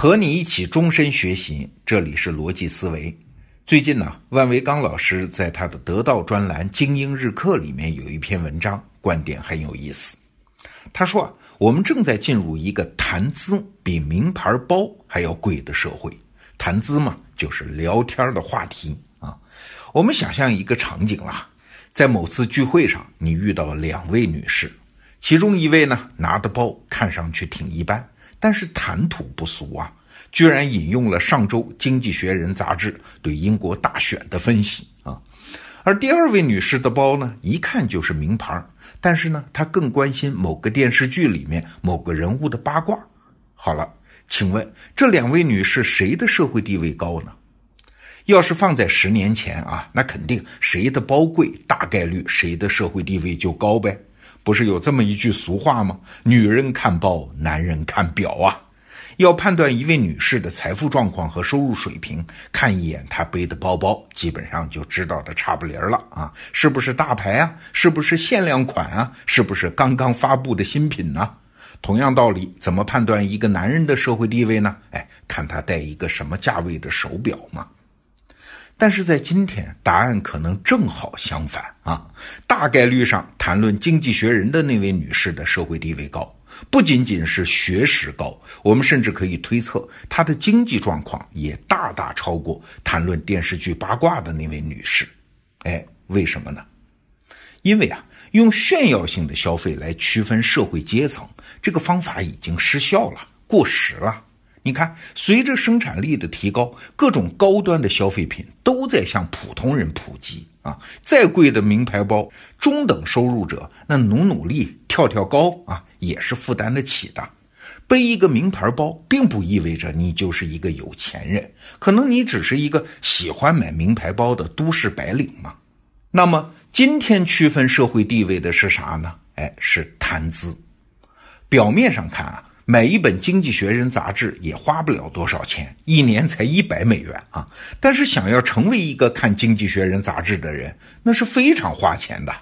和你一起终身学习，这里是逻辑思维。最近呢，万维刚老师在他的得道专栏《精英日课》里面有一篇文章，观点很有意思。他说啊，我们正在进入一个谈资比名牌包还要贵的社会。谈资嘛，就是聊天的话题啊。我们想象一个场景啦，在某次聚会上，你遇到了两位女士，其中一位呢拿的包看上去挺一般。但是谈吐不俗啊，居然引用了上周《经济学人》杂志对英国大选的分析啊。而第二位女士的包呢，一看就是名牌，但是呢，她更关心某个电视剧里面某个人物的八卦。好了，请问这两位女士谁的社会地位高呢？要是放在十年前啊，那肯定谁的包贵，大概率谁的社会地位就高呗。不是有这么一句俗话吗？女人看包，男人看表啊。要判断一位女士的财富状况和收入水平，看一眼她背的包包，基本上就知道的差不离儿了啊。是不是大牌啊？是不是限量款啊？是不是刚刚发布的新品呢？同样道理，怎么判断一个男人的社会地位呢？哎，看他戴一个什么价位的手表嘛。但是在今天，答案可能正好相反啊！大概率上，谈论《经济学人》的那位女士的社会地位高，不仅仅是学识高，我们甚至可以推测，她的经济状况也大大超过谈论电视剧八卦的那位女士。哎，为什么呢？因为啊，用炫耀性的消费来区分社会阶层，这个方法已经失效了，过时了。你看，随着生产力的提高，各种高端的消费品都在向普通人普及啊。再贵的名牌包，中等收入者那努努力、跳跳高啊，也是负担得起的。背一个名牌包，并不意味着你就是一个有钱人，可能你只是一个喜欢买名牌包的都市白领嘛。那么，今天区分社会地位的是啥呢？哎，是谈资。表面上看啊。买一本《经济学人》杂志也花不了多少钱，一年才一百美元啊！但是想要成为一个看《经济学人》杂志的人，那是非常花钱的。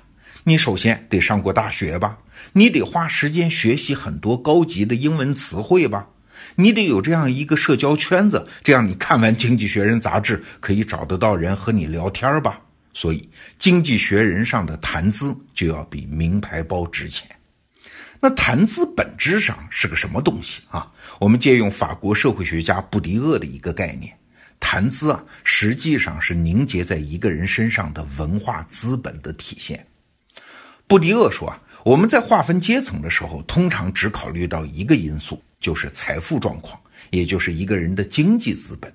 你首先得上过大学吧，你得花时间学习很多高级的英文词汇吧，你得有这样一个社交圈子，这样你看完《经济学人》杂志可以找得到人和你聊天吧。所以，《经济学人》上的谈资就要比名牌包值钱。那谈资本质上是个什么东西啊？我们借用法国社会学家布迪厄的一个概念，谈资啊，实际上是凝结在一个人身上的文化资本的体现。布迪厄说啊，我们在划分阶层的时候，通常只考虑到一个因素，就是财富状况，也就是一个人的经济资本。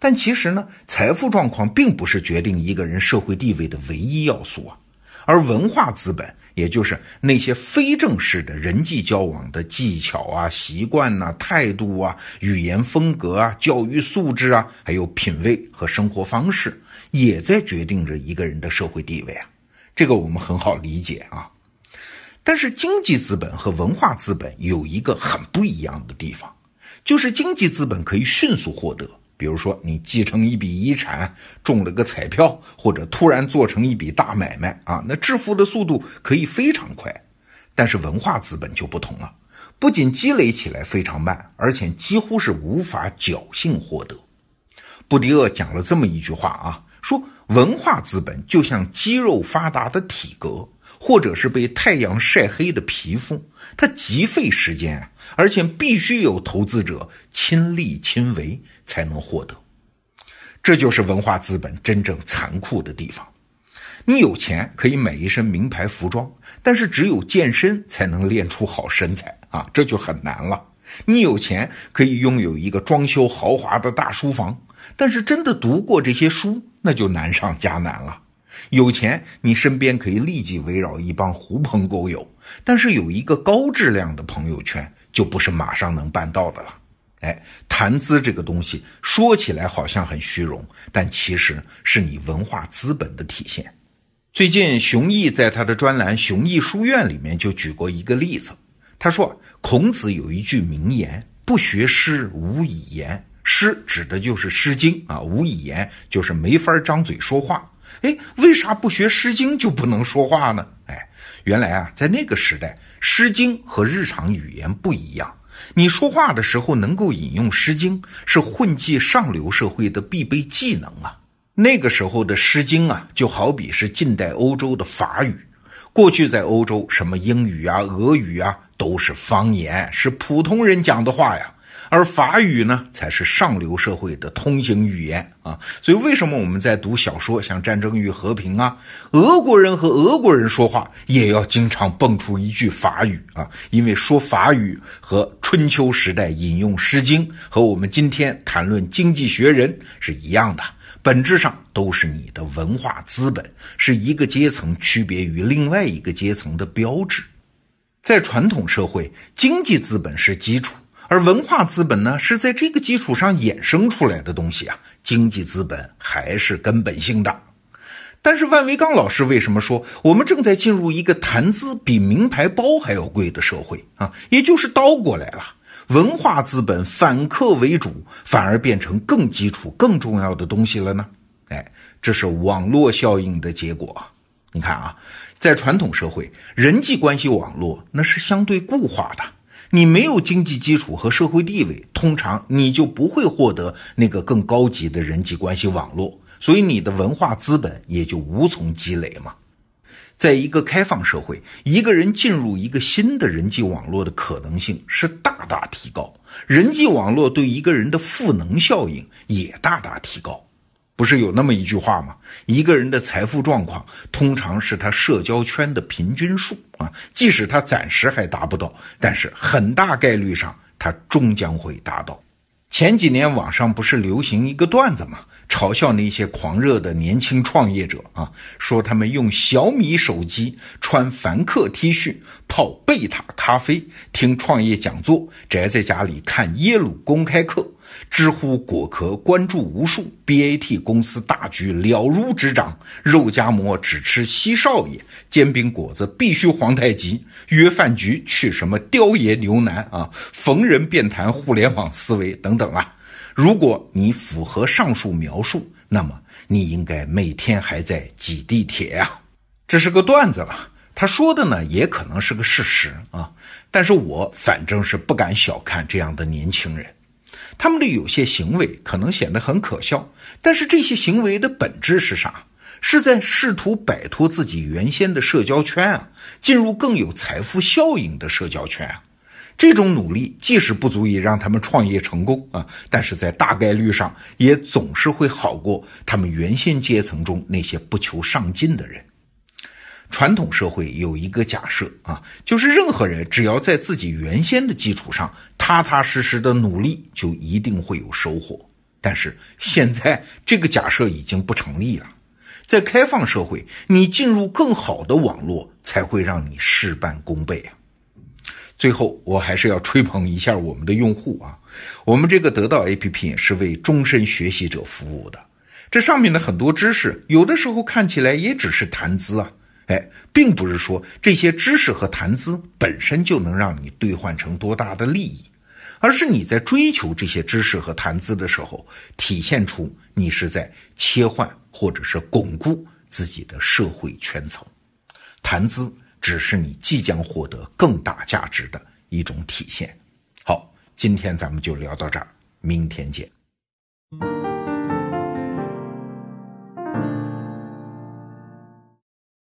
但其实呢，财富状况并不是决定一个人社会地位的唯一要素啊，而文化资本。也就是那些非正式的人际交往的技巧啊、习惯呐、态度啊、语言风格啊、教育素质啊，还有品味和生活方式，也在决定着一个人的社会地位啊。这个我们很好理解啊。但是经济资本和文化资本有一个很不一样的地方，就是经济资本可以迅速获得。比如说，你继承一笔遗产，中了个彩票，或者突然做成一笔大买卖啊，那致富的速度可以非常快。但是文化资本就不同了，不仅积累起来非常慢，而且几乎是无法侥幸获得。布迪厄讲了这么一句话啊，说文化资本就像肌肉发达的体格。或者是被太阳晒黑的皮肤，它极费时间啊，而且必须有投资者亲力亲为才能获得。这就是文化资本真正残酷的地方。你有钱可以买一身名牌服装，但是只有健身才能练出好身材啊，这就很难了。你有钱可以拥有一个装修豪华的大书房，但是真的读过这些书，那就难上加难了。有钱，你身边可以立即围绕一帮狐朋狗友，但是有一个高质量的朋友圈，就不是马上能办到的了。哎，谈资这个东西说起来好像很虚荣，但其实是你文化资本的体现。最近，熊毅在他的专栏《熊毅书院》里面就举过一个例子，他说，孔子有一句名言：“不学诗，无以言。”诗指的就是《诗经》啊，无以言就是没法张嘴说话。哎，为啥不学《诗经》就不能说话呢？哎，原来啊，在那个时代，《诗经》和日常语言不一样，你说话的时候能够引用《诗经》，是混迹上流社会的必备技能啊。那个时候的《诗经》啊，就好比是近代欧洲的法语。过去在欧洲，什么英语啊、俄语啊，都是方言，是普通人讲的话呀。而法语呢，才是上流社会的通行语言啊！所以，为什么我们在读小说，像《战争与和平》啊，俄国人和俄国人说话也要经常蹦出一句法语啊？因为说法语和春秋时代引用《诗经》，和我们今天谈论《经济学人》是一样的，本质上都是你的文化资本，是一个阶层区别于另外一个阶层的标志。在传统社会，经济资本是基础。而文化资本呢，是在这个基础上衍生出来的东西啊。经济资本还是根本性的。但是万维刚老师为什么说我们正在进入一个谈资比名牌包还要贵的社会啊？也就是倒过来了，文化资本反客为主，反而变成更基础、更重要的东西了呢？哎，这是网络效应的结果。你看啊，在传统社会，人际关系网络那是相对固化的。你没有经济基础和社会地位，通常你就不会获得那个更高级的人际关系网络，所以你的文化资本也就无从积累嘛。在一个开放社会，一个人进入一个新的人际网络的可能性是大大提高，人际网络对一个人的赋能效应也大大提高。不是有那么一句话吗？一个人的财富状况通常是他社交圈的平均数啊，即使他暂时还达不到，但是很大概率上他终将会达到。前几年网上不是流行一个段子吗？嘲笑那些狂热的年轻创业者啊，说他们用小米手机、穿凡客 T 恤、泡贝塔咖啡、听创业讲座、宅在家里看耶鲁公开课。知乎果壳关注无数，BAT 公司大局了如指掌，肉夹馍只吃西少爷，煎饼果子必须皇太极，约饭局去什么雕爷牛腩啊，逢人便谈互联网思维等等啊。如果你符合上述描述，那么你应该每天还在挤地铁呀。这是个段子了，他说的呢也可能是个事实啊，但是我反正是不敢小看这样的年轻人。他们的有些行为可能显得很可笑，但是这些行为的本质是啥？是在试图摆脱自己原先的社交圈啊，进入更有财富效应的社交圈啊。这种努力即使不足以让他们创业成功啊，但是在大概率上也总是会好过他们原先阶层中那些不求上进的人。传统社会有一个假设啊，就是任何人只要在自己原先的基础上踏踏实实的努力，就一定会有收获。但是现在这个假设已经不成立了。在开放社会，你进入更好的网络，才会让你事半功倍啊。最后，我还是要吹捧一下我们的用户啊，我们这个得到 APP 是为终身学习者服务的。这上面的很多知识，有的时候看起来也只是谈资啊。哎，并不是说这些知识和谈资本身就能让你兑换成多大的利益，而是你在追求这些知识和谈资的时候，体现出你是在切换或者是巩固自己的社会圈层。谈资只是你即将获得更大价值的一种体现。好，今天咱们就聊到这儿，明天见。